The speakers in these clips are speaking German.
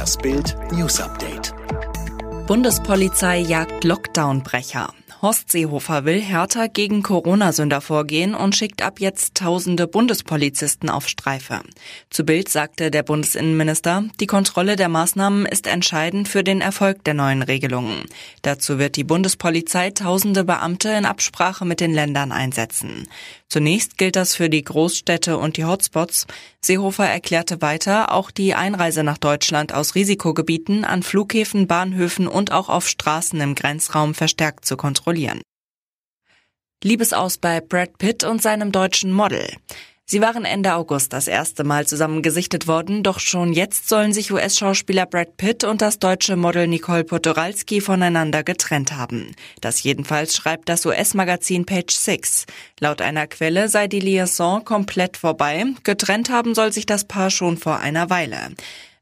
Das Bild News Update. Bundespolizei jagt Lockdownbrecher. Horst Seehofer will härter gegen Corona-Sünder vorgehen und schickt ab jetzt tausende Bundespolizisten auf Streife. Zu Bild sagte der Bundesinnenminister, die Kontrolle der Maßnahmen ist entscheidend für den Erfolg der neuen Regelungen. Dazu wird die Bundespolizei tausende Beamte in Absprache mit den Ländern einsetzen. Zunächst gilt das für die Großstädte und die Hotspots. Seehofer erklärte weiter, auch die Einreise nach Deutschland aus Risikogebieten an Flughäfen, Bahnhöfen und auch auf Straßen im Grenzraum verstärkt zu kontrollieren. Liebesaus bei Brad Pitt und seinem deutschen Model. Sie waren Ende August das erste Mal zusammen gesichtet worden, doch schon jetzt sollen sich US-Schauspieler Brad Pitt und das deutsche Model Nicole Podoralski voneinander getrennt haben. Das jedenfalls schreibt das US-Magazin Page Six. Laut einer Quelle sei die Liaison komplett vorbei. Getrennt haben soll sich das Paar schon vor einer Weile.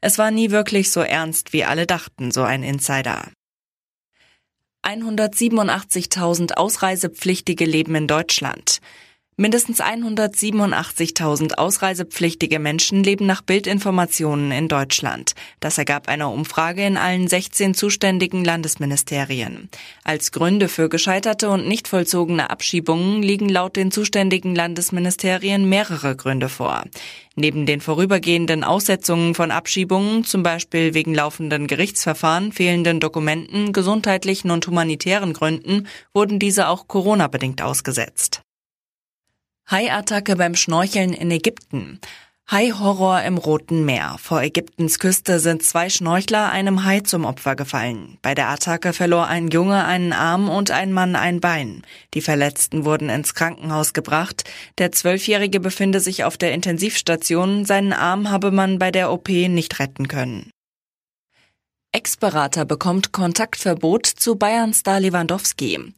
Es war nie wirklich so ernst, wie alle dachten, so ein Insider. 187.000 Ausreisepflichtige leben in Deutschland. Mindestens 187.000 ausreisepflichtige Menschen leben nach Bildinformationen in Deutschland. Das ergab eine Umfrage in allen 16 zuständigen Landesministerien. Als Gründe für gescheiterte und nicht vollzogene Abschiebungen liegen laut den zuständigen Landesministerien mehrere Gründe vor. Neben den vorübergehenden Aussetzungen von Abschiebungen, zum Beispiel wegen laufenden Gerichtsverfahren, fehlenden Dokumenten, gesundheitlichen und humanitären Gründen, wurden diese auch Corona-bedingt ausgesetzt. Haiattacke beim Schnorcheln in Ägypten. Hai-Horror im Roten Meer. Vor Ägyptens Küste sind zwei Schnorchler einem Hai zum Opfer gefallen. Bei der Attacke verlor ein Junge einen Arm und ein Mann ein Bein. Die Verletzten wurden ins Krankenhaus gebracht. Der Zwölfjährige befinde sich auf der Intensivstation. Seinen Arm habe man bei der OP nicht retten können. Ex-Berater bekommt Kontaktverbot zu Bayern-Star Lewandowski.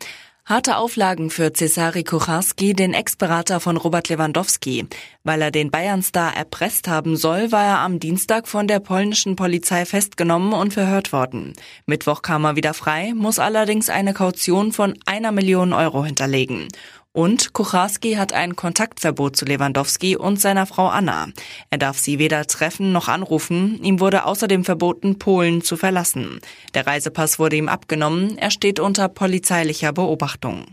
Harte Auflagen für Cesari Kucharski, den Ex-Berater von Robert Lewandowski. Weil er den Bayern-Star erpresst haben soll, war er am Dienstag von der polnischen Polizei festgenommen und verhört worden. Mittwoch kam er wieder frei, muss allerdings eine Kaution von einer Million Euro hinterlegen. Und Kucharski hat ein Kontaktverbot zu Lewandowski und seiner Frau Anna. Er darf sie weder treffen noch anrufen. Ihm wurde außerdem verboten, Polen zu verlassen. Der Reisepass wurde ihm abgenommen. Er steht unter polizeilicher Beobachtung.